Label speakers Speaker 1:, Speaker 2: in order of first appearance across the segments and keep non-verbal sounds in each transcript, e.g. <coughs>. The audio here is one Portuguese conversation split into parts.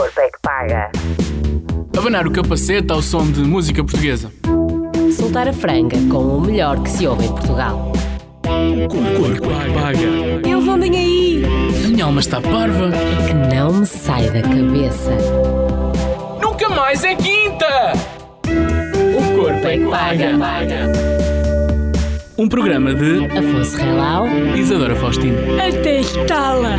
Speaker 1: corpo é que paga.
Speaker 2: Abanar o capacete ao som de música portuguesa.
Speaker 3: Soltar a franga com o melhor que se ouve em Portugal.
Speaker 2: O corpo é que paga.
Speaker 3: Eles andem aí!
Speaker 2: A minha alma está parva.
Speaker 3: É que não me sai da cabeça.
Speaker 2: Nunca mais é quinta! O corpo é que paga. Um programa de
Speaker 3: Afonso Relau.
Speaker 2: Isadora Faustino.
Speaker 3: Até estala!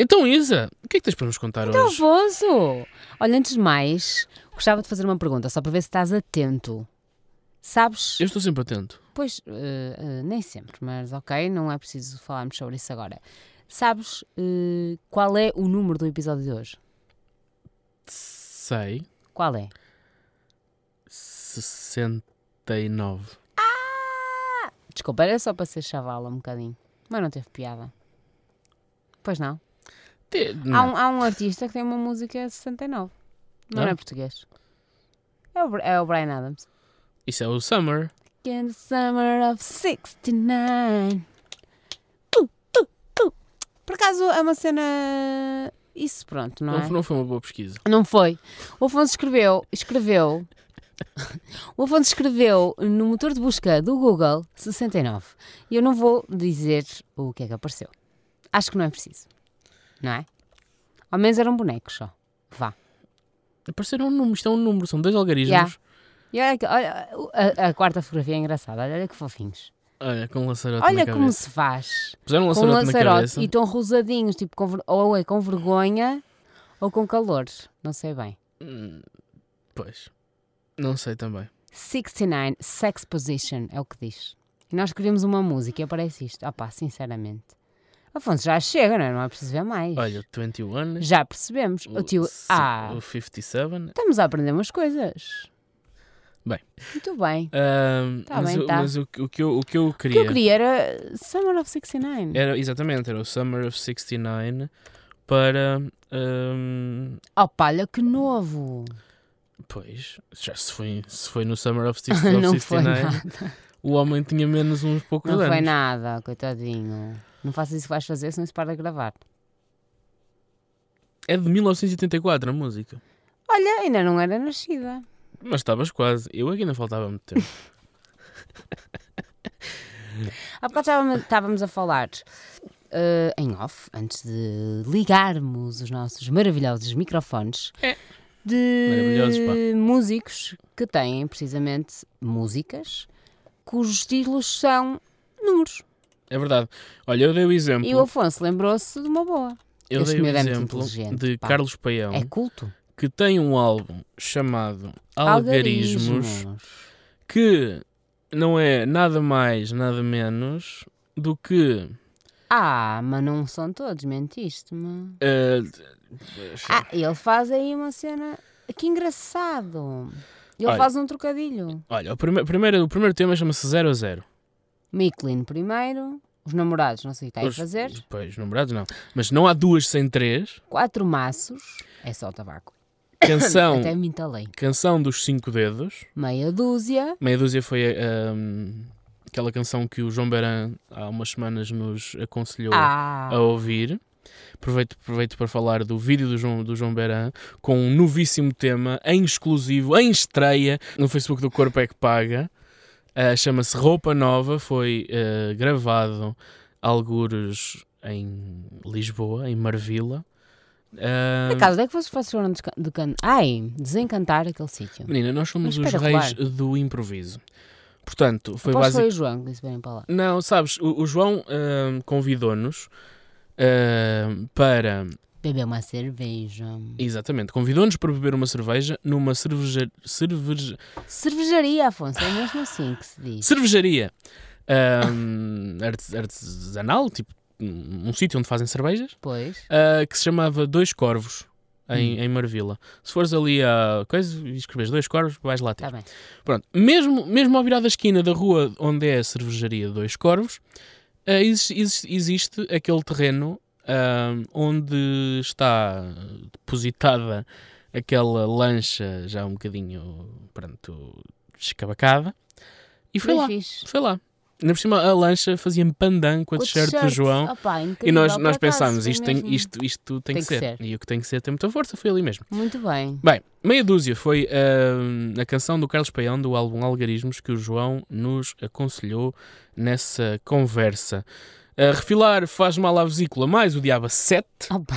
Speaker 2: Então, Isa, o que é que tens para nos contar hoje?
Speaker 3: Nervoso! Olha, antes de mais, gostava de fazer uma pergunta, só para ver se estás atento. Sabes?
Speaker 2: Eu estou sempre atento.
Speaker 3: Pois, eh, eh, nem sempre, mas ok, não é preciso falarmos sobre isso agora. Sabes eh, qual é o número do episódio de hoje?
Speaker 2: Sei.
Speaker 3: Qual é?
Speaker 2: 69.
Speaker 3: Desculpa, era só para ser chavala um bocadinho. Mas não teve piada. Pois não.
Speaker 2: Te-
Speaker 3: Há,
Speaker 2: não.
Speaker 3: um, há um artista que tem uma música 69. Não
Speaker 2: Ah?
Speaker 3: é português. É o, é o Brian Adams.
Speaker 2: Isso é o Summer.
Speaker 3: In the summer of 69. Uh, uh, uh. Por acaso é uma cena. Isso, pronto, não
Speaker 2: Não,
Speaker 3: é?
Speaker 2: não foi uma boa pesquisa.
Speaker 3: Não foi. O Afonso escreveu, escreveu, o Afonso escreveu no motor de busca do Google 69. E eu não vou dizer o que é que apareceu. Acho que não é preciso. Não é? Ao menos eram bonecos só. Vá.
Speaker 2: Apareceram um número, isto é um número, são dois algarismos.
Speaker 3: Yeah. E olha, que- olha a, a quarta fotografia é engraçada. Olha, que fofinhos.
Speaker 2: Olha, com um laçarote
Speaker 3: Olha
Speaker 2: na
Speaker 3: como se faz.
Speaker 2: Puseram um
Speaker 3: Com um
Speaker 2: laçarote
Speaker 3: e estão rosadinhos, tipo, com ou é com vergonha ou com calor. Não sei bem.
Speaker 2: Hum, Pois. Não sei também.
Speaker 3: 69 Sex Position é o que diz. E nós queríamos uma música e aparece isto. Ah pá, sinceramente. Afonso, já chega, não é? Não é preciso ver mais.
Speaker 2: Olha, 21.
Speaker 3: Já percebemos. O tio.
Speaker 2: c-
Speaker 3: Ah,
Speaker 2: O 57.
Speaker 3: estamos a aprender umas coisas.
Speaker 2: Bem.
Speaker 3: Muito bem. Tá
Speaker 2: mas
Speaker 3: bem,
Speaker 2: eu-
Speaker 3: tá.
Speaker 2: mas o, que- o que eu, o que eu
Speaker 3: O que
Speaker 2: queria.
Speaker 3: eu queria era Summer of 69.
Speaker 2: Era, exatamente, era o Summer of 69 para. ahm,
Speaker 3: Oh, palha, que novo.
Speaker 2: pois, já se foi, se foi no Summer of <laughs> 60 of
Speaker 3: não foi
Speaker 2: 69,
Speaker 3: nada.
Speaker 2: o homem tinha menos uns poucos
Speaker 3: Não
Speaker 2: anos.
Speaker 3: foi nada, coitadinho. Não faças isso que vais fazer, senão se para de gravar.
Speaker 2: É de 1984 a música.
Speaker 3: Olha, ainda não era nascida.
Speaker 2: Mas estavas quase. Eu aqui ainda faltava muito tempo. <laughs> <laughs>
Speaker 3: Há bocado estávamos, a falar eh, em off, antes de ligarmos os nossos maravilhosos microfones,
Speaker 2: É.
Speaker 3: De músicos que têm precisamente músicas cujos títulos são números.
Speaker 2: É verdade. Olha, eu dei o exemplo.
Speaker 3: E o Afonso lembrou-se de uma boa.
Speaker 2: eu
Speaker 3: este
Speaker 2: dei o
Speaker 3: é
Speaker 2: exemplo de
Speaker 3: pá.
Speaker 2: Carlos Paião,
Speaker 3: É culto.
Speaker 2: que tem um álbum chamado Algarismos, que não é nada mais, nada menos do que.
Speaker 3: Ah, mas não são todos, mentiste-me.
Speaker 2: eh,
Speaker 3: Ah, ele faz aí uma cena. Que engraçado. Ele
Speaker 2: Olha.
Speaker 3: faz um trocadilho.
Speaker 2: Olha, o, prime primeiro, o primeiro tema chama-se 0 a 0.
Speaker 3: Miklin primeiro, os namorados, não sei o que está a fazer.
Speaker 2: Pois, numerados não. Mas não há duas sem três.
Speaker 3: Quatro maços, é só tabaco. <coughs>
Speaker 2: Canção,
Speaker 3: Até me entalei.
Speaker 2: canção dos cinco dedos.
Speaker 3: Meia dúzia.
Speaker 2: Meia dúzia foi ahm, aquela canção que o João Beran há umas semanas nos aconselhou
Speaker 3: Ah,
Speaker 2: a ouvir. Aproveito, aproveito para falar do vídeo do João, do João Beran com um novíssimo tema em exclusivo, em estreia, no Facebook do Corpo é que Paga. Ah, Chama-se Roupa Nova, foi ah, gravado algures em Lisboa, em Marvila.
Speaker 3: Por acaso, onde é que vocês foram de can... Ai, desencantar aquele sítio.
Speaker 2: menina, nós somos os reis do improviso. Portanto, foi
Speaker 3: que
Speaker 2: basic...
Speaker 3: foi o João que disse bem para lá.
Speaker 2: Não, sabes, o, o João ah, convidou-nos ah, para
Speaker 3: Beber uma cerveja.
Speaker 2: Exatamente, convidou-nos para beber uma cerveja numa cerveja, cerveja,
Speaker 3: Cervejaria, Afonso, é mesmo assim que se diz.
Speaker 2: cervejaria artes- artesanal, tipo um, um sítio onde fazem cervejas,
Speaker 3: Pois.
Speaker 2: ah, que se chamava Dois Corvos, em,
Speaker 3: Hum.
Speaker 2: em Marvila. Se fores ali a coisa e escreves Dois Corvos, vais lá ter.
Speaker 3: Está bem.
Speaker 2: Pronto, mesmo, mesmo ao virar da esquina da rua onde é a cervejaria Dois Corvos, ah, existe, existe- existe aquele terreno onde está depositada aquela lancha já um bocadinho, pronto, escabacada. E foi
Speaker 3: Bem
Speaker 2: lá,
Speaker 3: fixe.
Speaker 2: foi lá. Ainda por cima, a lancha fazia-me pandan com a t-shirt do. João.
Speaker 3: Opa,
Speaker 2: E nós, nós
Speaker 3: acaso,
Speaker 2: pensámos, isto tem, isto, isto tem,
Speaker 3: Tem
Speaker 2: que,
Speaker 3: que
Speaker 2: ser.
Speaker 3: ser.
Speaker 2: E o que tem que ser tem muita força, foi ali mesmo.
Speaker 3: Muito bem.
Speaker 2: Bem, meia dúzia foi ah, a canção do Carlos Paião do álbum Algarismos que o João nos aconselhou nessa conversa. A refilar faz mal à vesícula mais o Diaba 7. <laughs>
Speaker 3: Opa.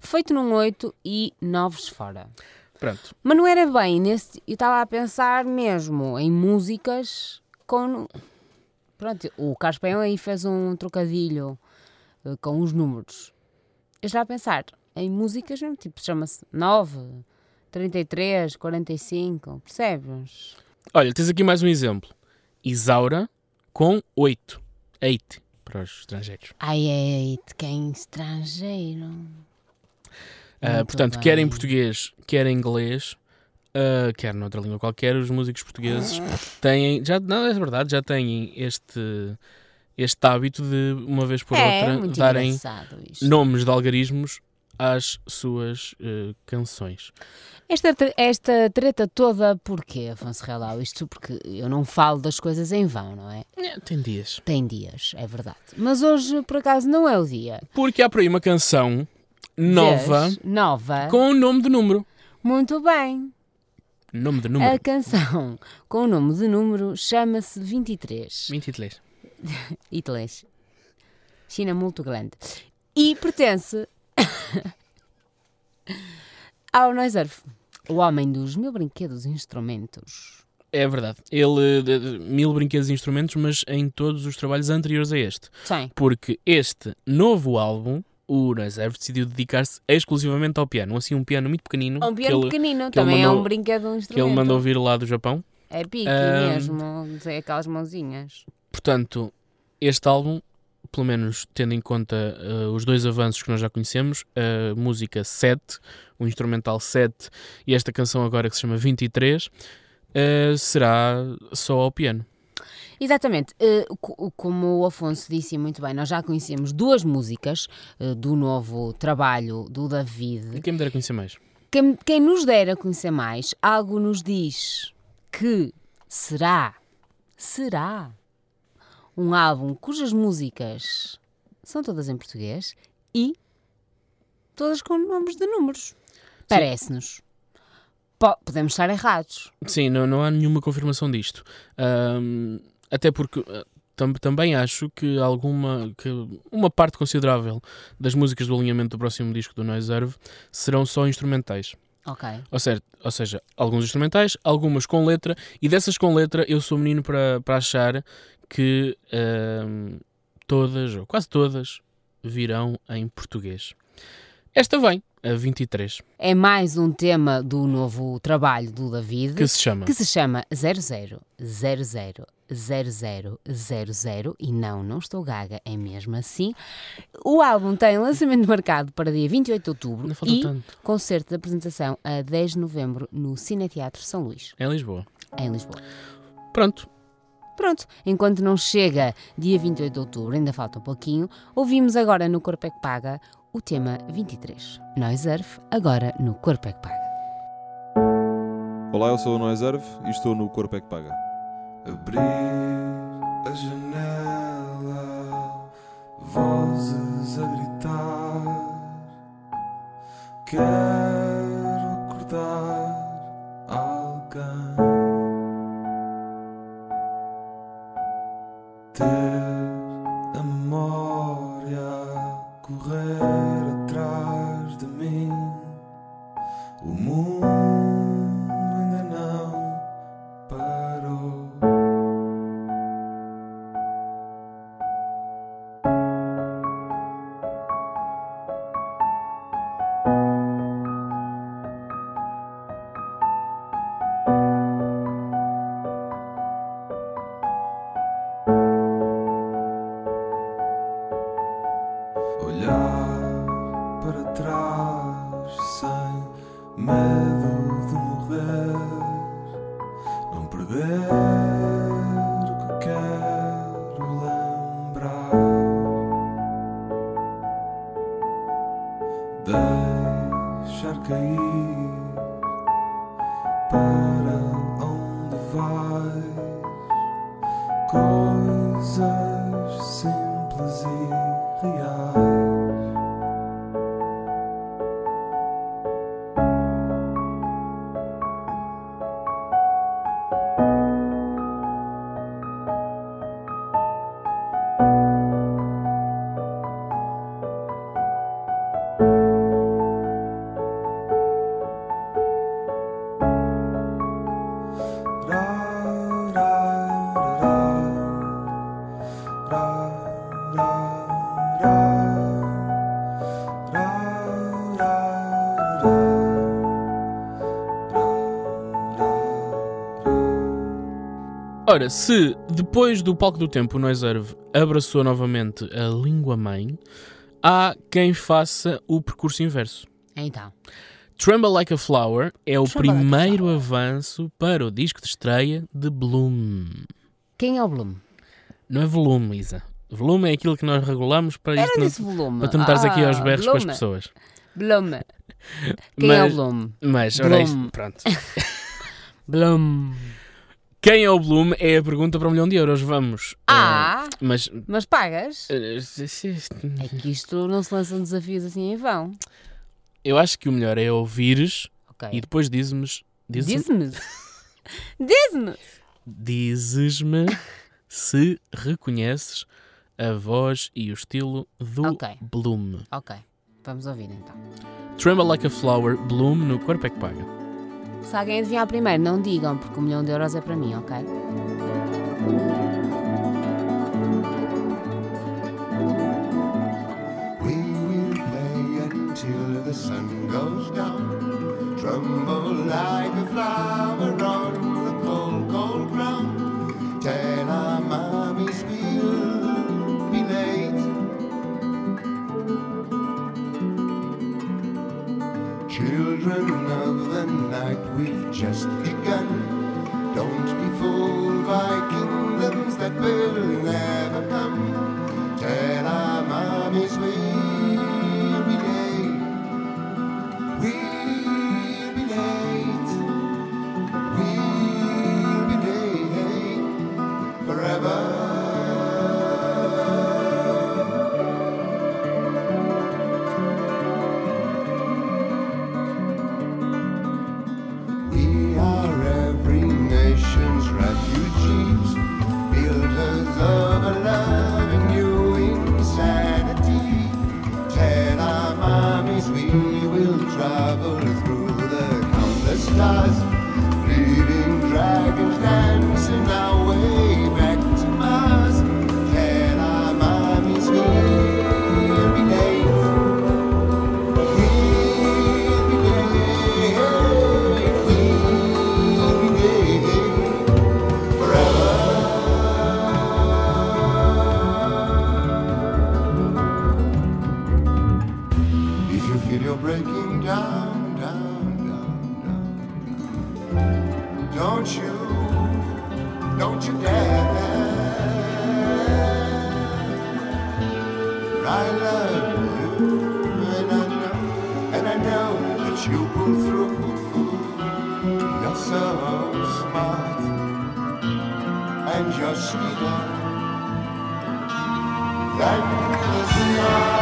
Speaker 3: Feito num 8 e 9 fora.
Speaker 2: Pronto.
Speaker 3: Mas não era bem nesse. Eu estava a pensar mesmo em músicas com. Pronto, o Carlos Paião aí fez um trocadilho eh, com os números. Eu estava a pensar em músicas mesmo, tipo, chama-se 9, 33, 45, percebes?
Speaker 2: Olha, tens aqui mais um exemplo. Isaura com 8. 8 para os estrangeiros.
Speaker 3: Ai, ai, de quem estrangeiro. Muito
Speaker 2: portanto, quer em
Speaker 3: bem.
Speaker 2: português, quer em inglês, ah, quer noutra língua qualquer, os músicos portugueses têm, já, não é verdade, já têm este, este hábito de, uma vez por
Speaker 3: é
Speaker 2: outra, darem nomes de algarismos às suas eh, canções.
Speaker 3: Esta, esta treta toda, porquê, Afonso Relau? Isto porque eu não falo das coisas em vão, não é?
Speaker 2: É, tem dias.
Speaker 3: Tem dias, é verdade. Mas hoje, por acaso, não é o dia.
Speaker 2: Porque há por aí uma canção nova?
Speaker 3: Nova.
Speaker 2: com o nome de número.
Speaker 3: Muito bem.
Speaker 2: Nome de
Speaker 3: A
Speaker 2: número.
Speaker 3: canção <laughs> com o nome de número chama-se 23.
Speaker 2: 23.
Speaker 3: Itles. China muito grande. E pertence <laughs> ao Noiserf, o homem dos mil brinquedos e instrumentos.
Speaker 2: É verdade. Ele, de- de- mil brinquedos e instrumentos, mas em todos os trabalhos anteriores a este.
Speaker 3: Sim.
Speaker 2: Porque este novo álbum, o Nazareth decidiu dedicar-se exclusivamente ao piano. Assim, um piano muito pequenino.
Speaker 3: É um
Speaker 2: que
Speaker 3: piano
Speaker 2: ele,
Speaker 3: pequenino,
Speaker 2: que
Speaker 3: também é
Speaker 2: mandou-
Speaker 3: um brinquedo um
Speaker 2: que
Speaker 3: instrumento.
Speaker 2: ele mandou vir lá do Japão.
Speaker 3: É pique
Speaker 2: Ahm,
Speaker 3: mesmo, sei, aquelas mãozinhas.
Speaker 2: Portanto, este álbum, pelo menos tendo em conta eh, os dois avanços que nós já conhecemos, a música 7, o instrumental 7 e esta canção agora que se chama 23, eh, será só ao piano.
Speaker 3: Exatamente. Eh, co- como o Afonso disse muito bem, nós já conhecemos duas músicas do novo trabalho do
Speaker 2: E
Speaker 3: David.
Speaker 2: quem me dera conhecer mais?
Speaker 3: Quem, quem nos dera conhecer mais, algo nos diz que será, será um álbum cujas músicas são todas em português e todas com nomes de números. Parece-nos. Po- podemos estar errados.
Speaker 2: Sim, não, não há nenhuma confirmação disto. Ahm, até porque eh, tam- também acho que alguma que uma parte considerável das músicas do alinhamento do próximo disco do Noise Earth serão só instrumentais.
Speaker 3: Ok.
Speaker 2: Ou seja, ou seja, alguns instrumentais, algumas com letra, e dessas com letra eu sou menino para, para achar que ahm, todas, ou quase todas, virão em português. Esta vem, a 23,
Speaker 3: É mais um tema do novo trabalho do David.
Speaker 2: que se chama
Speaker 3: que se chama 00000000 e não, não estou gaga, é mesmo assim. O álbum tem lançamento marcado para dia 28 de outubro
Speaker 2: Não falta
Speaker 3: e
Speaker 2: tanto.
Speaker 3: concerto de apresentação a 10 de novembro no Cineteatro São Luís,
Speaker 2: em Lisboa.
Speaker 3: em Lisboa.
Speaker 2: Pronto,
Speaker 3: Pronto, enquanto não chega dia 28 de outubro, ainda falta um pouquinho, ouvimos agora no Corpo é que Paga o tema 23. Nós Earth, agora no Corpo é que Paga.
Speaker 1: Olá, eu sou o Noiserve e estou no Corpo é que Paga.
Speaker 4: Abrir a janela, vozes a gritar. Quero acordar
Speaker 2: Ora, se depois do palco do tempo o Noiserve abraçou novamente a língua mãe, há quem faça o percurso inverso.
Speaker 3: Então,
Speaker 2: Tremble Like a Flower é o
Speaker 3: Tremble Like
Speaker 2: primeiro
Speaker 3: Flower.
Speaker 2: avanço para o disco de estreia de Bloom.
Speaker 3: quem é o Bloom?
Speaker 2: Não é volume, Isa. Volume é aquilo que nós regulamos para
Speaker 3: Era
Speaker 2: isto não, para tu não estares aqui aos
Speaker 3: Ah,
Speaker 2: berros com as pessoas.
Speaker 3: Bloom. <laughs> Quem é o
Speaker 2: Mas-
Speaker 3: Bloom?
Speaker 2: Mas, ora, isto- pronto. <laughs> <laughs>
Speaker 3: Bloom.
Speaker 2: Quem é o Bloom é a pergunta para um milhão de euros. Vamos.
Speaker 3: Ah,
Speaker 2: eh, mas.
Speaker 3: mas pagas?
Speaker 2: eh,
Speaker 3: É que isto não se lançam desafios assim em vão.
Speaker 2: Eu acho que o melhor é ouvires
Speaker 3: Ok.
Speaker 2: e depois dizes-me. Dizes-me.
Speaker 3: Diz-me. <laughs> Diz-me.
Speaker 2: Dizes-me se reconheces a voz e o estilo do
Speaker 3: Ok.
Speaker 2: Bloom.
Speaker 3: Ok. Vamos ouvir então.
Speaker 2: Tremble Like a Flower, Bloom no Corpo é que Paga.
Speaker 3: Se alguém adivinhar primeiro, não digam, porque um milhão de euros é para mim, ok?
Speaker 5: We will play until the sun goes down. Tremble like a flower You're breaking down, down, down, down, don't you, don't you dare. I love you, and I know, and I know that you pull through. You're so smart, and you're sweeter than the stars.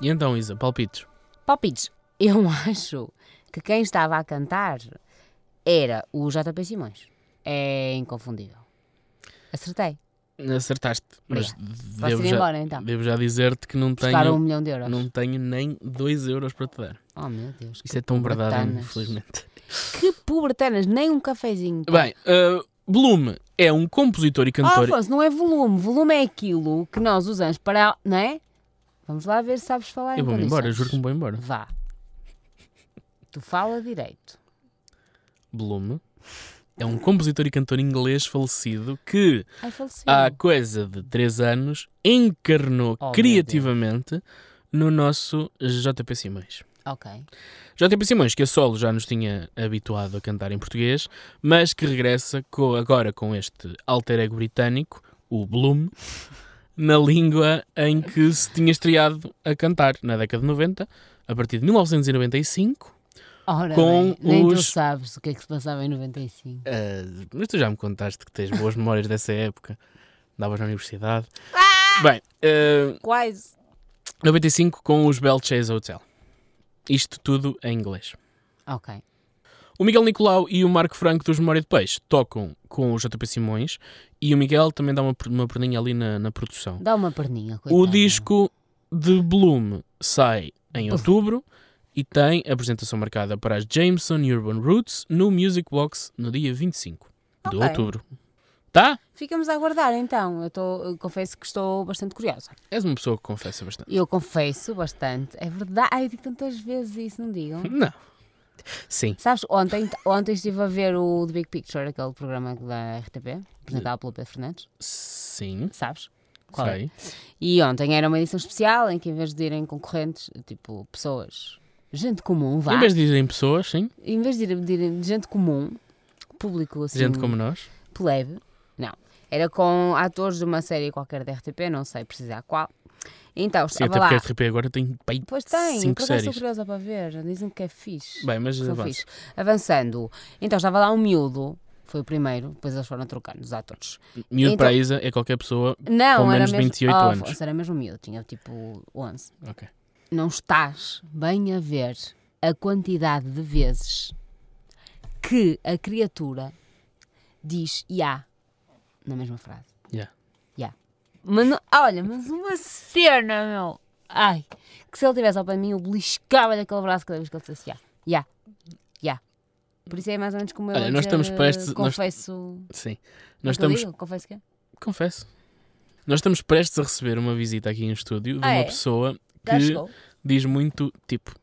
Speaker 2: E então, Isa, palpites?
Speaker 3: Palpites. <laughs> Eu acho que quem estava a cantar era o JP Simões. É inconfundível. Acertei.
Speaker 2: Acertaste, mas devo já,
Speaker 3: embora então.
Speaker 2: devo já dizer-te que não
Speaker 3: Buscar um
Speaker 2: tenho,
Speaker 3: milhão de euros.
Speaker 2: não tenho nem 2 euros para te dar.
Speaker 3: Oh meu Deus.
Speaker 2: Isso é tão verdade, infelizmente.
Speaker 3: Que pubertanas, nem um cafezinho. pá.
Speaker 2: Bem, uh, Bloom é um compositor e
Speaker 3: Ah,
Speaker 2: cantor.
Speaker 3: Afonso, não é volume. Volume é aquilo que nós usamos para. Não é? Vamos lá ver se sabes falar em
Speaker 2: eu vou-me embora,
Speaker 3: condições.
Speaker 2: juro que me vou embora.
Speaker 3: Vá. Tu fala direito.
Speaker 2: Bloom é um compositor e cantor inglês falecido que
Speaker 3: Ai,
Speaker 2: há coisa de 3 anos encarnou
Speaker 3: Oh,
Speaker 2: criativamente no nosso JP Simões.
Speaker 3: Ok.
Speaker 2: JP Simões, que a solo já nos tinha habituado a cantar em português, mas que regressa co- agora com este alter ego britânico, o Bloom, na língua em que se tinha estreado a cantar na década de 90, a partir de 1995.
Speaker 3: Ora
Speaker 2: Com
Speaker 3: bem, nem tu
Speaker 2: os-
Speaker 3: sabes o que é que se passava em 95.
Speaker 2: Ah, mas tu já me contaste que tens boas memórias dessa época. Davas na universidade.
Speaker 3: Ah!
Speaker 2: Bem, ah,
Speaker 3: Quase.
Speaker 2: 95 com os Bell Chase Hotel. Isto tudo em inglês.
Speaker 3: Ok.
Speaker 2: O Miguel Nicolau e o Marco Franco dos Memória de Peixe tocam com o JP Simões e o Miguel também dá uma, uma perninha ali na, na produção.
Speaker 3: Dá uma perninha.
Speaker 2: O
Speaker 3: coitado.
Speaker 2: disco de Bloom sai em outubro e tem apresentação marcada para as Jameson Urban Roots no Music Box no dia 25 de
Speaker 3: Ok.
Speaker 2: outubro. Tá?
Speaker 3: Ficamos a aguardar então. Eu, tô, eu confesso que estou bastante curiosa.
Speaker 2: És uma pessoa que confessa bastante.
Speaker 3: Eu confesso bastante. É verdade. Ai, eu digo tantas vezes isso, não digam? <laughs>
Speaker 2: Não. Sim.
Speaker 3: Sabes, ontem, ontem estive a ver o The Big Picture, aquele programa da RTP, apresentado pelo Pedro Fernandes.
Speaker 2: Sim.
Speaker 3: Sabes? Qual é? E ontem era uma edição especial em que, em vez de irem concorrentes, tipo pessoas, gente comum, vá.
Speaker 2: Em vez de dizerem pessoas, sim.
Speaker 3: Em vez de ir- de irem gente comum, público assim,
Speaker 2: Gente como nós.
Speaker 3: plebe, não. Era com atores de uma série qualquer da RTP, não sei precisar qual. Então,
Speaker 2: Sim, até
Speaker 3: lá.
Speaker 2: porque a RTP agora tem pai,
Speaker 3: Pois tem,
Speaker 2: cinco
Speaker 3: acaso estou
Speaker 2: séries.
Speaker 3: curiosa para ver. Dizem que é fixe.
Speaker 2: Bem, mas
Speaker 3: São
Speaker 2: avança.
Speaker 3: fixe. Avançando, então estava lá um miúdo, foi o primeiro, depois eles foram trocando os atores.
Speaker 2: Miúdo
Speaker 3: Então-
Speaker 2: para a Isa é qualquer pessoa. Com
Speaker 3: era
Speaker 2: menos de
Speaker 3: mesmo,
Speaker 2: 28
Speaker 3: oh,
Speaker 2: anos.
Speaker 3: Afonso, Era mesmo miúdo, tinha tipo 11.
Speaker 2: Ok.
Speaker 3: Não estás bem a ver a quantidade de vezes que a criatura diz ya na mesma frase.
Speaker 2: Ya.
Speaker 3: Mas olha, mas uma cena, meu. Ai, que se ele tivesse ao pé de mim, eu beliscava-lhe aquele braço cada vez que ele dissesse ya. Ya. Ya. Por isso é mais ou menos como eu
Speaker 2: Olha,
Speaker 3: a
Speaker 2: nós estamos prestes- nós-
Speaker 3: Confesso.
Speaker 2: Sim. Nós
Speaker 3: te eu
Speaker 2: estamos.
Speaker 3: digo? Confesso que é.
Speaker 2: Confesso. Nós estamos prestes a receber uma visita aqui em estúdio de
Speaker 3: Ah,
Speaker 2: uma
Speaker 3: é?
Speaker 2: pessoa
Speaker 3: Já
Speaker 2: que diz muito tipo.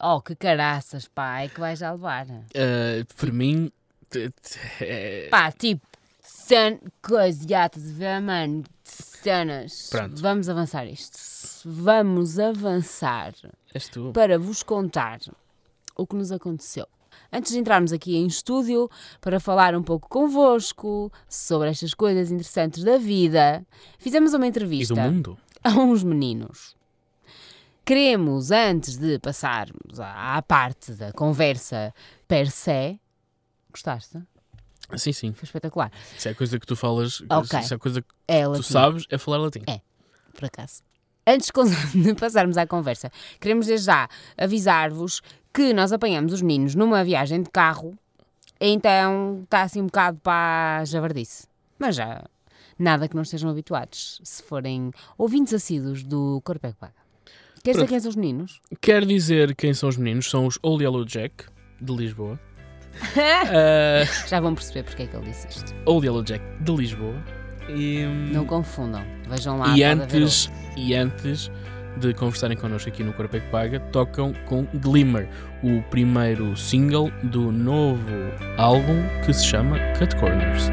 Speaker 3: Oh, que caraças, pá, é que vais já levar.
Speaker 2: ah, por mim. é-
Speaker 3: Pá, tipo, cen... coisa, já estás a ver, mano, cenas.
Speaker 2: Pronto.
Speaker 3: Vamos avançar isto. Vamos avançar
Speaker 2: És tu.
Speaker 3: para vos contar o que nos aconteceu. Antes de entrarmos aqui em estúdio para falar um pouco convosco sobre estas coisas interessantes da vida, fizemos uma
Speaker 2: E
Speaker 3: entrevista
Speaker 2: do mundo.
Speaker 3: a uns meninos. Queremos, antes de passarmos à, à parte da conversa per se, gostaste?
Speaker 2: Sim, sim.
Speaker 3: Foi espetacular.
Speaker 2: Se é coisa que tu falas.
Speaker 3: Ok.
Speaker 2: Se é coisa que
Speaker 3: É
Speaker 2: tu
Speaker 3: latim,
Speaker 2: sabes, é falar latim.
Speaker 3: É. por acaso. Antes <laughs> de passarmos à conversa, queremos desde já avisar-vos que nós apanhamos os meninos numa viagem de carro, então está assim um bocado para a javardice. Mas já nada que não estejam habituados, se forem ouvintes assíduos do Corpo é que Paga. Queres dizer quem são os meninos?
Speaker 2: Quer dizer quem são os meninos? São os Old Yellow Jack, de Lisboa. Ah, <laughs>
Speaker 3: Já vão perceber porque é que ele disse isto.
Speaker 2: Old Yellow Jack, de Lisboa. E,
Speaker 3: Não confundam. Vejam lá.
Speaker 2: e, antes, e antes de conversarem connosco aqui no Corpo é que Paga, tocam com Glimmer, o primeiro single do novo álbum que se chama Cut Corners.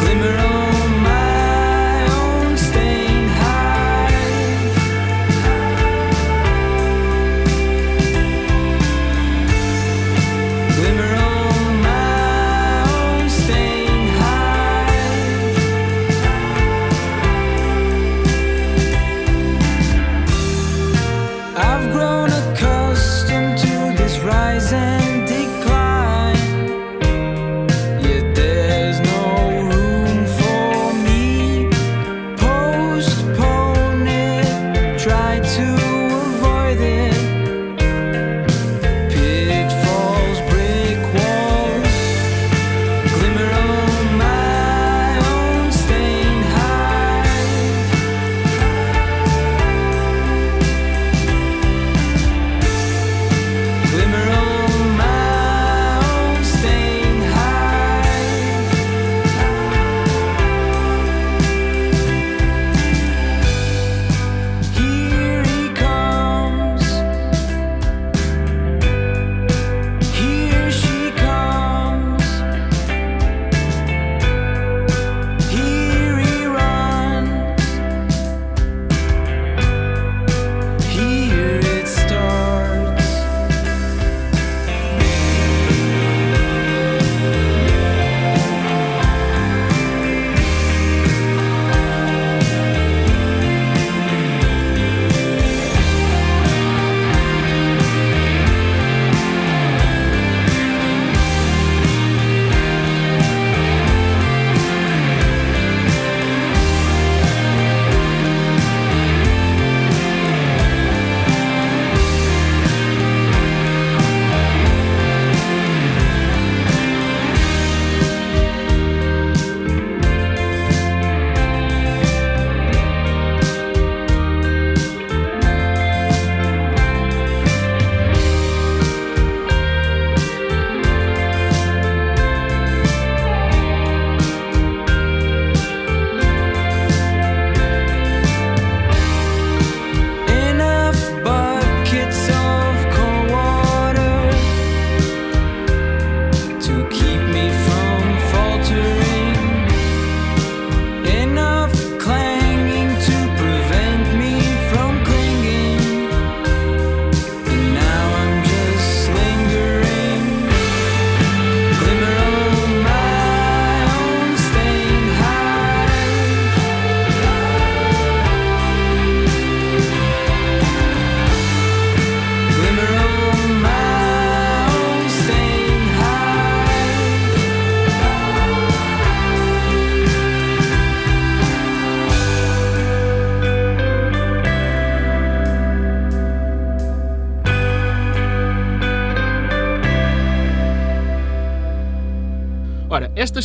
Speaker 4: Glimmer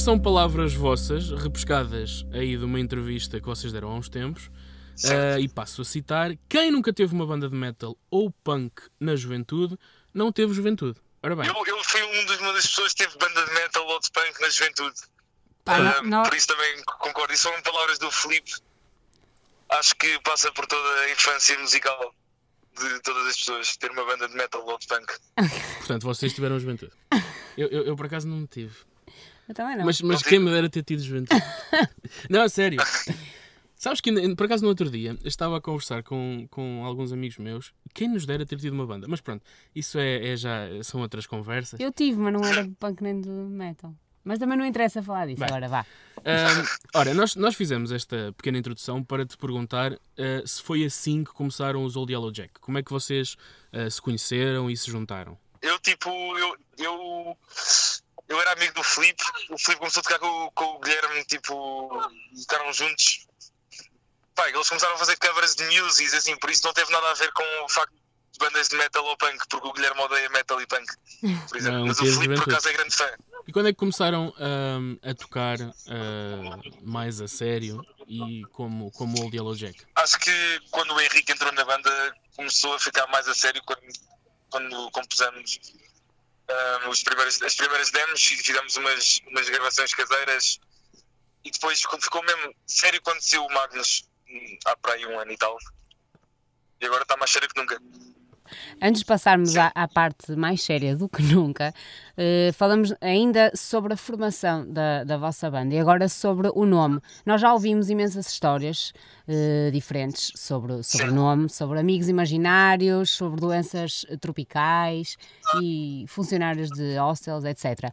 Speaker 2: Estas são palavras vossas, repescadas aí de uma entrevista que vocês deram há uns tempos. Ah, e passo a citar: Quem nunca teve uma banda de metal ou punk na juventude, não teve juventude. Ora bem,
Speaker 6: Eu, eu fui um dos, uma das pessoas que teve banda de metal ou de punk na juventude.
Speaker 3: Pá,
Speaker 6: Ah,
Speaker 3: não- não-
Speaker 6: Por isso também concordo. E são palavras do Felipe. Acho que passa por toda a infância musical de todas as pessoas ter uma banda de metal ou de punk. <laughs>
Speaker 2: portanto, vocês tiveram juventude. Eu, eu, eu, por acaso não tive.
Speaker 3: Eu também não.
Speaker 2: Mas, mas quem me dera ter tido juventude? <laughs> não, a sério. Sabes que, por acaso, no outro dia, eu estava a conversar com, com alguns amigos meus. Quem nos dera ter tido uma banda? Mas pronto, isso é, é já são outras conversas.
Speaker 3: Eu tive, mas não era de punk nem de metal. Mas também não interessa falar disso
Speaker 2: Bem.
Speaker 3: agora, vá.
Speaker 2: Ahm, ora, nós, nós fizemos esta pequena introdução para te perguntar ah, se foi assim que começaram os Old Yellow Jack. Como é que vocês ah, se conheceram e se juntaram?
Speaker 6: Eu, tipo, eu, eu, eu era amigo do Felipe. O Felipe começou a tocar com, o- com o Guilherme, tipo, tocaram juntos. Pá, eles começaram a fazer covers de music, assim, por isso não teve nada a ver com o facto de bandas de metal ou punk, porque o Guilherme odeia metal e punk, por exemplo.
Speaker 2: Não
Speaker 6: Mas o Felipe, por acaso, é grande fã.
Speaker 2: E quando é que começaram ahm, a tocar ah, mais a sério e como, como Old Yellow Jack?
Speaker 6: Acho que quando o Henrique entrou na banda começou a ficar mais a sério quando, quando compusemos ah, os primeiros, as primeiras demos e fizemos umas, umas gravações caseiras e depois ficou mesmo sério quando saiu o Magnus hum, há para aí um ano e tal. E agora está mais sério que nunca.
Speaker 3: Antes de passarmos à, à parte mais séria do que nunca, eh, falamos ainda sobre a formação da, da vossa banda e agora sobre o nome. Nós já ouvimos imensas histórias eh, diferentes sobre, sobre o nome, sobre amigos imaginários, sobre doenças eh, tropicais e funcionários de hostels, etc.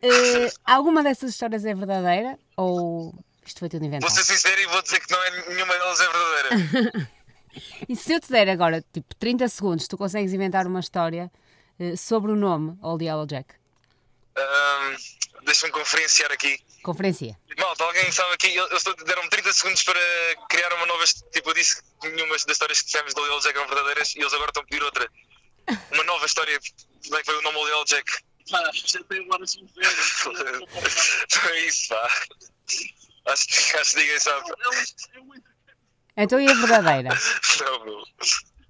Speaker 3: Eh, alguma dessas histórias é verdadeira ou isto foi tudo
Speaker 6: Vou
Speaker 3: inventado?
Speaker 6: ser sincero e vou dizer que não é, nenhuma delas é verdadeira. <laughs>
Speaker 3: E se eu te der agora, tipo, 30 segundos, tu consegues inventar uma história sobre o nome Old Yellow Jack?
Speaker 6: Ahm, Deixa-me conferenciar aqui.
Speaker 3: Conferencia.
Speaker 6: Malta, alguém sabe aqui, eles deram-me 30 segundos para criar uma nova. Tipo, eu disse que nenhuma das histórias que fizemos do Lil Jack eram verdadeiras e eles agora estão a pedir outra. Uma nova história. Como é que foi o nome do Lil Jack?
Speaker 7: já tem agora assim ver.
Speaker 6: É isso, pá. Acho, que- acho que ninguém sabe.
Speaker 3: Então e a verdadeira?
Speaker 6: Não, meu.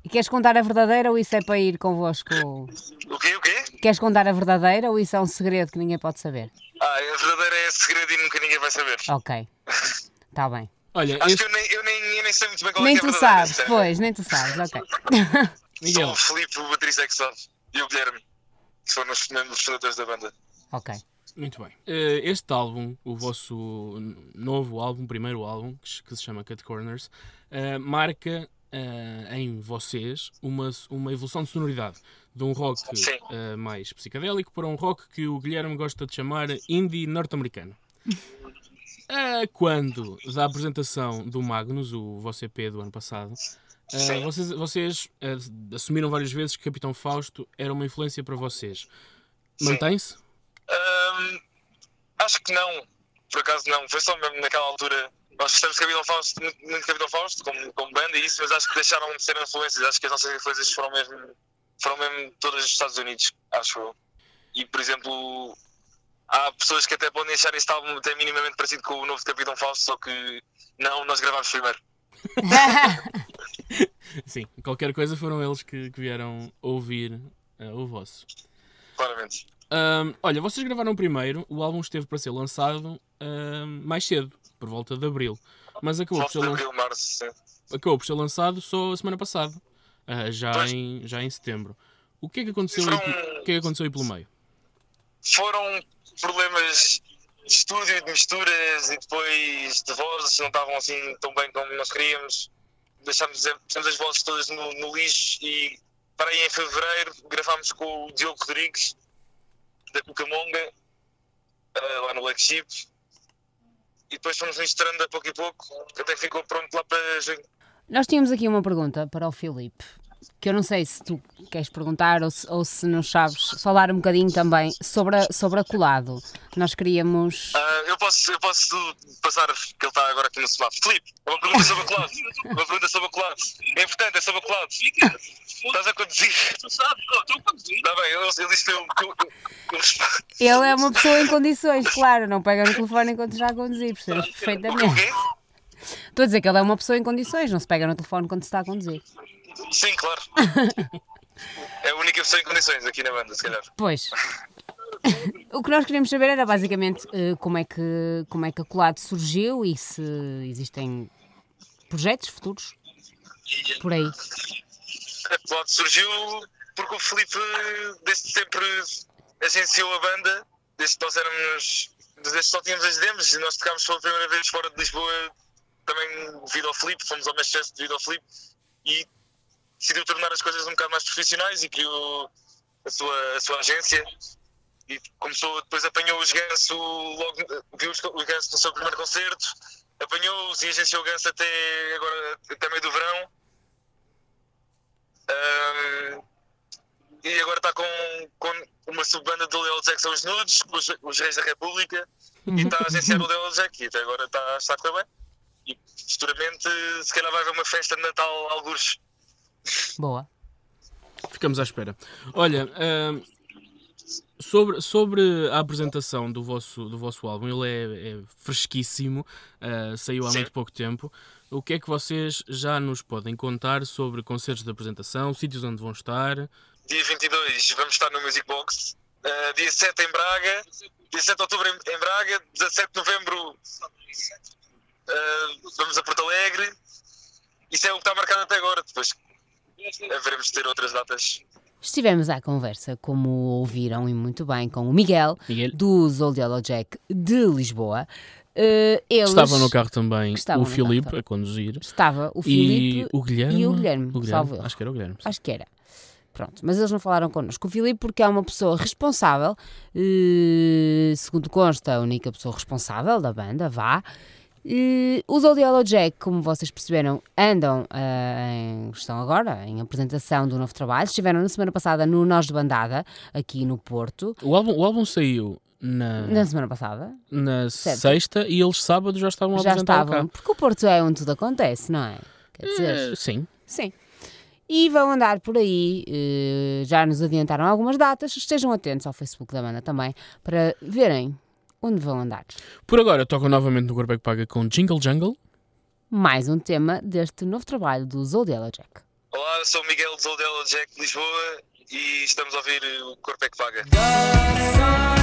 Speaker 3: E queres contar a verdadeira ou isso é para ir convosco?
Speaker 6: O quê? O quê?
Speaker 3: Queres contar a verdadeira ou isso é um segredo que ninguém pode saber?
Speaker 6: Ah, a verdadeira é segredo e nunca ninguém vai saber.
Speaker 3: Ok. Está bem.
Speaker 2: Olha,
Speaker 6: Acho
Speaker 2: este...
Speaker 6: que eu nem, eu nem, eu nem sei muito bem qual
Speaker 3: Nem
Speaker 6: é que é a
Speaker 3: tu
Speaker 6: verdadeira.
Speaker 3: sabes,
Speaker 6: sério.
Speaker 3: pois, nem tu sabes, ok. <laughs>
Speaker 6: Só
Speaker 2: Miguel,
Speaker 6: o Filipe, o baterista é que sabe. E o Guilherme. Que foram os membros fundadores da banda.
Speaker 3: Ok.
Speaker 2: muito bem. Eh, Este álbum, o vosso novo álbum, primeiro álbum, que se- que se chama Cut Corners, eh, marca eh, em vocês uma, uma evolução de sonoridade. De um rock eh, mais psicadélico para um rock que o Guilherme gosta de chamar indie norte-americano. <laughs> Eh, quando, da apresentação do Magnus, o EP do ano passado,
Speaker 6: Sim.
Speaker 2: vocês, vocês eh, assumiram várias vezes que Capitão Fausto era uma influência para vocês. Mantém-se?
Speaker 6: Ahm, acho que não, por acaso não. Foi só mesmo naquela altura. Nós gostamos de Capitão Fausto, muito muito Capitão Fausto, como, como banda e isso, mas acho que deixaram de ser influências. Acho que as nossas influências foram mesmo, foram mesmo todas dos Estados Unidos, acho eu. E, por exemplo, há pessoas que até podem achar este álbum até minimamente parecido com o novo de Capitão Fausto, só que não, nós gravámos primeiro. <laughs>
Speaker 2: Sim, qualquer coisa foram eles que, que vieram ouvir eh, o vosso.
Speaker 6: Claramente.
Speaker 2: Ahm, olha, vocês gravaram primeiro, o álbum esteve para ser lançado ahm, mais cedo, por volta de abril, mas acabou por, ser
Speaker 6: Volta de
Speaker 2: lan-
Speaker 6: abril, março,
Speaker 2: acabou por ser lançado só a semana passada, ah, já,
Speaker 6: Pois.
Speaker 2: em, já em setembro. O que é que aconteceu, aí,
Speaker 6: Foram-
Speaker 2: pe- o que é que aconteceu aí pelo meio?
Speaker 6: foram problemas de estúdio, de misturas e depois de vozes não estavam assim tão bem como nós queríamos. Deixámos pusemos as vozes todas no, no lixo e para aí em fevereiro gravámos com o Diogo Rodrigues da Cucamonga eh, lá no Black Sheep e depois fomos misturando a pouco e pouco até que ficou pronto lá para junho.
Speaker 3: Nós tínhamos aqui uma pergunta para o Filipe. Que eu não sei se tu queres perguntar ou se, ou se não sabes falar um bocadinho também sobre a, sobre a colado. Nós queríamos.
Speaker 6: Ah, eu, posso, eu posso passar, que ele está agora aqui no semáforo. Filipe, uma pergunta sobre a colado. Uma pergunta sobre a colado. É importante, é sobre a colado. Estás a conduzir?
Speaker 7: Tu sabes, estou a conduzir.
Speaker 6: Está bem, eu, eu disse que eu, eu, eu.
Speaker 3: Ele é uma pessoa em condições, claro, não pega no telefone enquanto está a conduzir, percebes perfeitamente.
Speaker 6: quê?
Speaker 3: Estou a dizer que ele é uma pessoa em condições, não se pega no telefone quando se está a conduzir.
Speaker 6: Sim, claro. <laughs> É a única pessoa em condições aqui na banda, se calhar.
Speaker 3: Pois. O que nós queríamos saber era basicamente eh, como, é que, como é que a Colado surgiu e se existem projetos futuros por aí.
Speaker 6: A colado surgiu porque o Filipe, desde sempre, agenciou a banda, desde que nós éramos. Desde que só tínhamos as demos e nós tocámos pela primeira vez fora de Lisboa, também devido ao Filipe, fomos ao Manchester devido ao Filipe e decidiu tornar as coisas um bocado mais profissionais e criou a sua, a sua agência e começou, depois apanhou os Ganso logo, viu os, Ganso no seu primeiro concerto, apanhou-os e agenciou o Ganso até agora, até meio do verão. Ahm, e agora está com, com uma subbanda do Leo Jack, são os Nudes, os, os Reis da República, e está a agenciar o Leo Jack, e até agora está, está a correr bem. E futuramente, se calhar, vai haver uma festa de Natal, alguns.
Speaker 3: Boa.
Speaker 2: Ficamos à espera. Olha, ahm, sobre, sobre a apresentação do vosso, do vosso álbum, ele é, é fresquíssimo, ah, saiu há
Speaker 6: Sim.
Speaker 2: muito pouco tempo. O que é que vocês já nos podem contar sobre concertos de apresentação, sítios onde vão estar?
Speaker 6: Dia 22 vamos estar no Music Box. Uh, dia 7 em Braga. Dia 7 de outubro em, em Braga. 17 de novembro uh, vamos a Porto Alegre. Isso é o que está marcado até agora. Depois haveremos de ter outras datas.
Speaker 3: Estivemos à conversa, como ouviram e muito bem, com o Miguel,
Speaker 2: Miguel?
Speaker 3: dos Old Yellow Jack de Lisboa. Eh, eles...
Speaker 2: Estava no carro também
Speaker 3: Estavam
Speaker 2: o Filipe a conduzir.
Speaker 3: Estava o
Speaker 2: E
Speaker 3: Filipe
Speaker 2: o Guilherme.
Speaker 3: e o Guilherme, salvo erro.
Speaker 2: Acho que era o Guilherme.
Speaker 3: Acho que era. Pronto, mas eles não falaram connosco. O Filipe, porque é uma pessoa responsável, eh, segundo consta, a única pessoa responsável da banda, vá. Eh, os Old Yellow Jack, como vocês perceberam, andam, ah, em, estão agora em apresentação do novo trabalho. Estiveram na semana passada no Nós de Bandada, aqui no Porto.
Speaker 2: O álbum, o álbum saiu na,
Speaker 3: Na semana passada,
Speaker 2: na
Speaker 3: Certo.
Speaker 2: sexta e eles sábado já estavam a
Speaker 3: já estavam,
Speaker 2: cá.
Speaker 3: porque o Porto é onde tudo acontece, não é? Quer dizer,
Speaker 2: Eh, sim.
Speaker 3: Sim. E vão andar por aí, eh, já nos adiantaram algumas datas, estejam atentos ao Facebook da banda também, para verem onde vão andar.
Speaker 2: Por agora tocam novamente no Corpo é que Paga com Jingle Jungle.
Speaker 3: Mais um tema deste novo trabalho do Old Yellow Jack.
Speaker 6: Olá, eu sou o Miguel de Zoldela Jack de Lisboa e estamos a ouvir o Corpo é que Paga.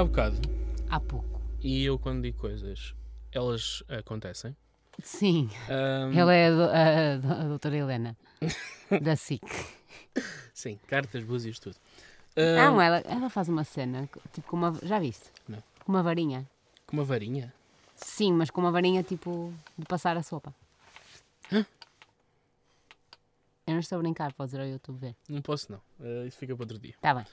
Speaker 2: Há bocado,
Speaker 3: Há pouco.
Speaker 2: e eu quando digo coisas, elas acontecem.
Speaker 3: Sim.
Speaker 2: Ahm,
Speaker 3: Ela é a, do- a, a doutora Helena. <laughs> da SIC.
Speaker 2: Sim, cartas, búzios, tudo.
Speaker 3: Não,
Speaker 2: Ahm,
Speaker 3: ela, ela faz uma cena, tipo com uma. Já viste?
Speaker 2: Não.
Speaker 3: Com uma varinha.
Speaker 2: Com uma varinha.
Speaker 3: Sim, mas com uma varinha tipo de passar a sopa.
Speaker 2: Hã?
Speaker 3: Eu não estou a brincar, podes ir ao YouTube ver.
Speaker 2: Não posso, não. Ah, isso fica para outro dia.
Speaker 3: Está bem.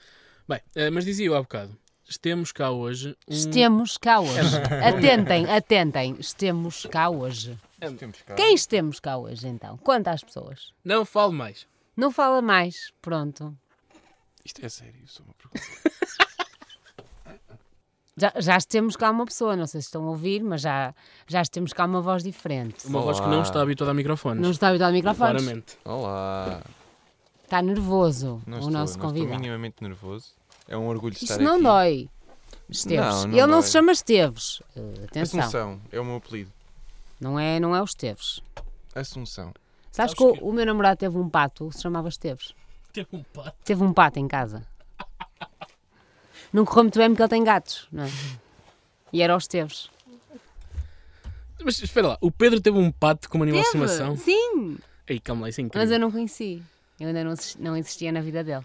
Speaker 2: Bem, ah, mas dizia eu há bocado, temos cá hoje um...
Speaker 3: Estemos cá hoje. <laughs> atentem, atentem. Estemos cá hoje.
Speaker 1: Temos cá.
Speaker 3: Quem estemos cá hoje então? Quantas pessoas?
Speaker 2: Não falo mais.
Speaker 3: Não fala mais. Pronto.
Speaker 1: Isto é sério, só uma pergunta. <laughs>
Speaker 3: Já, já estemos cá uma pessoa, não sei se estão a ouvir, mas já, já estemos cá uma voz diferente.
Speaker 2: Uma voz que
Speaker 1: Olá.
Speaker 2: não está habituada a microfones.
Speaker 3: Não está habituado a microfones.
Speaker 2: Claramente.
Speaker 1: Olá.
Speaker 3: Está nervoso
Speaker 1: Não
Speaker 3: o
Speaker 1: estou,
Speaker 3: nosso
Speaker 1: não estou
Speaker 3: convidado.
Speaker 1: minimamente nervoso. É um orgulho estar
Speaker 3: Isso não
Speaker 1: aqui.
Speaker 3: dói. Esteves.
Speaker 1: Não, não
Speaker 3: Ele não
Speaker 1: dói.
Speaker 3: se chama Esteves. Uh, atenção.
Speaker 1: Assunção, é o meu apelido.
Speaker 3: Não é, não é o Esteves.
Speaker 1: Assunção.
Speaker 3: Sabes,
Speaker 2: Sabes
Speaker 3: que, o-
Speaker 2: que-
Speaker 3: o meu namorado teve um pato se chamava Esteves.
Speaker 2: Teve um pato.
Speaker 3: Teve um pato em casa. <laughs> Não correu muito bem porque ele tem gatos, não é? E era o Esteves.
Speaker 2: Mas espera lá, o Pedro teve um pato como animal de estimação.
Speaker 3: Sim,
Speaker 2: Ei, calma lá, isso é incrível.
Speaker 3: mas eu não conheci. Eu ainda não, exis- não existia na vida dele.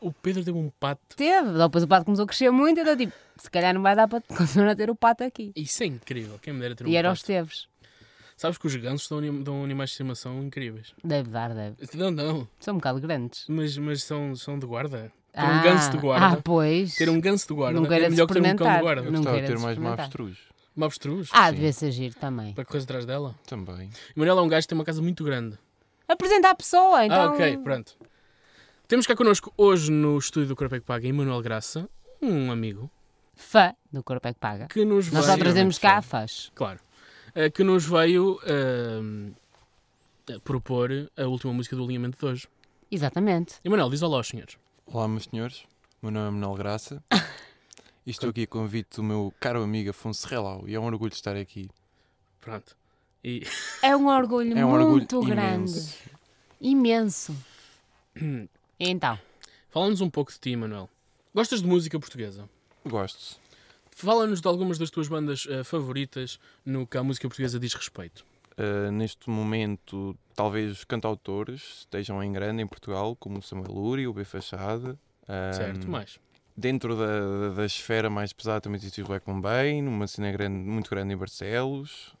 Speaker 2: O Pedro teve um pato.
Speaker 3: Teve, depois o pato começou a crescer muito, então tipo, se calhar não vai dar para continuar a ter o pato aqui.
Speaker 2: Isso é incrível. Quem me dera ter um
Speaker 3: E era o
Speaker 2: pato.
Speaker 3: Esteves.
Speaker 2: Sabes que os gansos dão, anim- dão animais de estimação incríveis.
Speaker 3: Deve dar, deve.
Speaker 2: Não, não.
Speaker 3: São um bocado grandes.
Speaker 2: Mas, mas são, são de guarda. Ter um ganso de guarda.
Speaker 3: Ah, pois.
Speaker 2: Ter um ganso de guarda
Speaker 3: Não queira
Speaker 2: é melhor que ter um cão de
Speaker 3: experimentar.
Speaker 2: guarda.
Speaker 1: Eu
Speaker 3: Não
Speaker 1: gostava de
Speaker 3: queira
Speaker 1: ter mais uma
Speaker 3: experimentar.
Speaker 1: avestruz.
Speaker 2: Uma avestruz.
Speaker 3: Ah, devia ser giro também.
Speaker 2: Para correr atrás dela.
Speaker 1: Também.
Speaker 2: O Manuel é um gajo que tem uma casa muito grande.
Speaker 3: Apresenta a pessoa, então.
Speaker 2: Ah, ok, pronto. Temos cá connosco hoje no estúdio do Corpo é que Paga Emanuel Graça, um amigo,
Speaker 3: Fã do Corpo é que Paga.
Speaker 2: que nos
Speaker 3: Nós
Speaker 2: veio...
Speaker 3: só trazemos cá fãs.
Speaker 2: Claro. eh, que nos veio eh, propor a última música do alinhamento de hoje.
Speaker 3: Exatamente.
Speaker 2: Emanuel, diz olá aos senhores.
Speaker 1: Olá, meus senhores. O meu nome é Manuel Graça. <laughs> E estou aqui a convite do meu caro amigo Afonso Relau. E é um orgulho estar aqui.
Speaker 2: Pronto. E
Speaker 3: É um orgulho
Speaker 1: É um orgulho
Speaker 3: muito grande.
Speaker 1: imenso.
Speaker 3: Imenso. <coughs> Então,
Speaker 2: fala-nos um pouco de ti, Emanuel. Gostas de música portuguesa?
Speaker 1: Gosto.
Speaker 2: Fala-nos de algumas das tuas bandas eh, favoritas no que a música portuguesa diz respeito.
Speaker 1: Uh, neste momento, talvez os cantautores estejam em grande em Portugal, como o Samuel Lúria, o B Fachada. Um,
Speaker 2: Certo? Mais.
Speaker 1: Dentro da, da esfera mais pesada também existe o Black Bombay, numa cena grande, muito grande em Barcelos.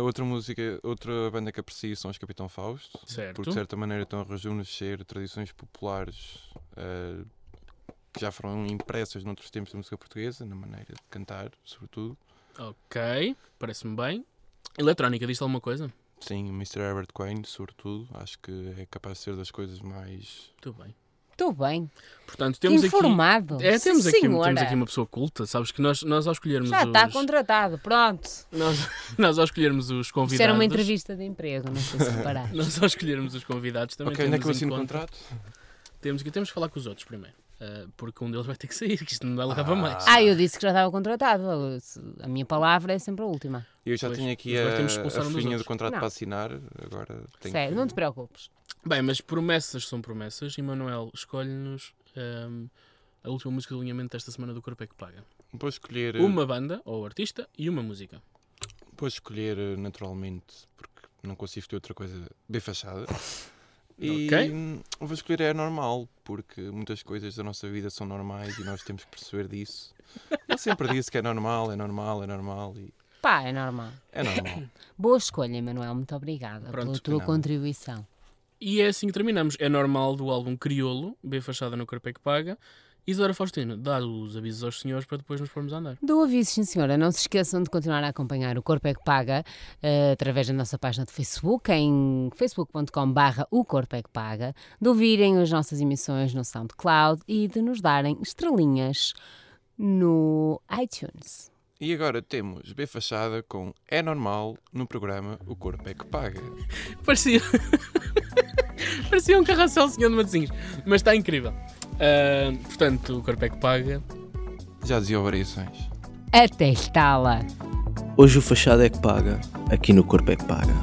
Speaker 1: Outra música, outra banda que aprecio são os Capitão Fausto,
Speaker 2: Certo.
Speaker 1: porque de certa maneira estão a rejuvenescer tradições populares uh, que já foram impressas noutros tempos da música portuguesa, na maneira de cantar, sobretudo.
Speaker 2: Ok, parece-me bem. Eletrónica, diz alguma coisa?
Speaker 1: Sim, o Mr. Herbert Quain, sobretudo, acho que é capaz de ser das coisas mais
Speaker 2: Tudo bem.
Speaker 3: Estou bem.
Speaker 2: Portanto, temos aqui...
Speaker 3: informado.
Speaker 2: É, temos aqui, temos aqui uma pessoa culta. Sabes que nós, nós ao escolhermos
Speaker 3: Já
Speaker 2: os...
Speaker 3: está contratado, pronto.
Speaker 2: Nós, <laughs> nós ao escolhermos os convidados...
Speaker 3: Isto era uma entrevista de emprego, não sei se <laughs> reparaste.
Speaker 2: Nós ao escolhermos os convidados também
Speaker 1: Ok, onde é que eu assino o contrato?
Speaker 2: Temos que, temos que falar com os outros primeiro. Ah, porque um deles vai ter que sair, que isto não lugar para mais.
Speaker 3: Ah, eu disse que já estava contratado. A minha palavra é sempre a última.
Speaker 1: Eu já
Speaker 2: Pois,
Speaker 1: tenho aqui a, a
Speaker 2: um
Speaker 1: folhinha do contrato
Speaker 3: Não.
Speaker 1: para assinar, agora tenho
Speaker 3: Sério,
Speaker 1: que...
Speaker 3: não te preocupes.
Speaker 2: Bem, mas promessas são promessas. E Manuel, escolhe-nos ahm, a última música do alinhamento desta semana do Corpo é que Paga.
Speaker 1: Vou escolher,
Speaker 2: Uma banda, ou artista, e uma música.
Speaker 1: vou escolher eh, naturalmente, porque não consigo escolher outra coisa, B Fachada. <laughs> E
Speaker 2: Ok.
Speaker 1: hum, vou escolher é normal, porque muitas coisas da nossa vida são normais e nós temos que perceber disso. Eu sempre disse que é normal, é normal, é normal e
Speaker 3: Pá, é normal.
Speaker 1: é normal. <coughs>
Speaker 3: Boa escolha, Emanuel. Muito obrigada
Speaker 2: Pronto,
Speaker 3: pela tua
Speaker 1: nada.
Speaker 3: contribuição.
Speaker 2: E é assim que terminamos. É normal do álbum Criolo, B Fachada no Corpo é que Paga. Isadora Faustina, dá os avisos aos senhores para depois nos pormos a andar.
Speaker 3: Dou aviso, sim senhora. Não se esqueçam de continuar a acompanhar o Corpo é que Paga eh, através da nossa página de Facebook, em facebook.com barra o Corpo é que Paga, de ouvirem as nossas emissões no SoundCloud e de nos darem estrelinhas no iTunes.
Speaker 1: E agora temos B Fachada com É Normal no programa O Corpo é que Paga. <laughs>
Speaker 2: Parecia. <laughs> Parecia um carrossel senhor de Matosinhos. Mas está incrível. Uh, portanto, o corpo é que paga.
Speaker 1: Já dizia variações.
Speaker 3: Até estala.
Speaker 8: Hoje o fachado é que paga, aqui no corpo é que paga.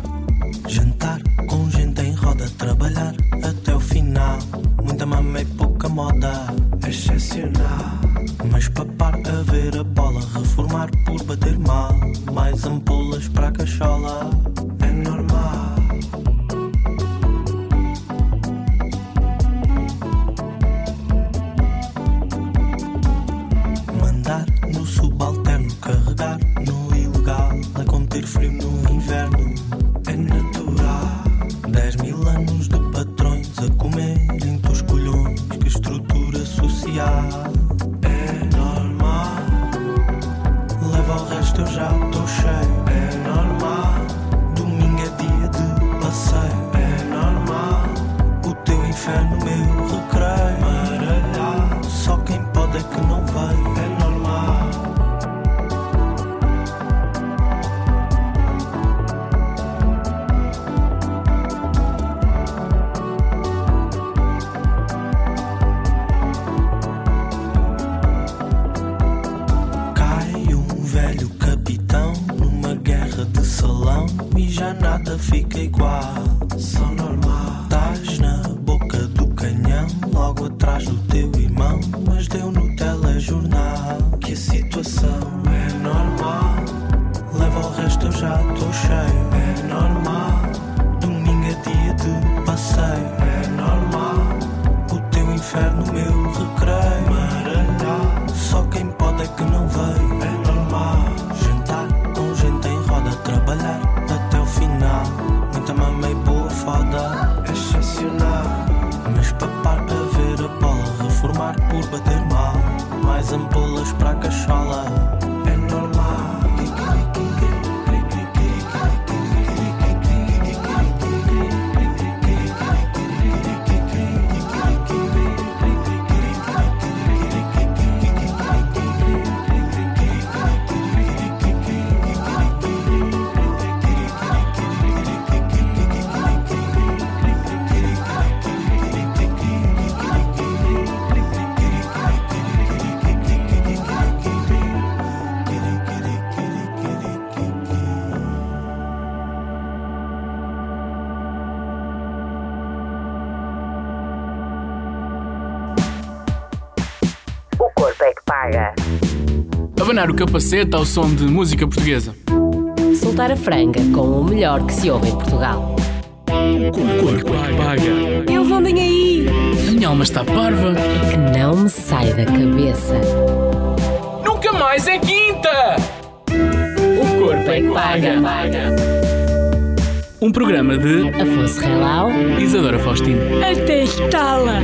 Speaker 9: Jantar com gente em roda, trabalhar até o final. Muita mama e pouca moda, excepcional. Mas papar a ver a bola, reformar por bater mal. Mais ampolas para a cachola, é normal.
Speaker 3: Por bater mal. Mais ampolas para a cachola.
Speaker 2: Abanar o capacete ao som de música portuguesa.
Speaker 3: Soltar a franga com o melhor que se ouve em Portugal.
Speaker 2: O corpo é que paga.
Speaker 3: Eles andem aí!
Speaker 2: A minha alma está parva.
Speaker 3: Que não me sai da cabeça.
Speaker 2: Nunca mais é quinta! O corpo é que paga. Um programa de
Speaker 3: Afonso Relau.
Speaker 2: Isadora Faustino.
Speaker 3: Até estala!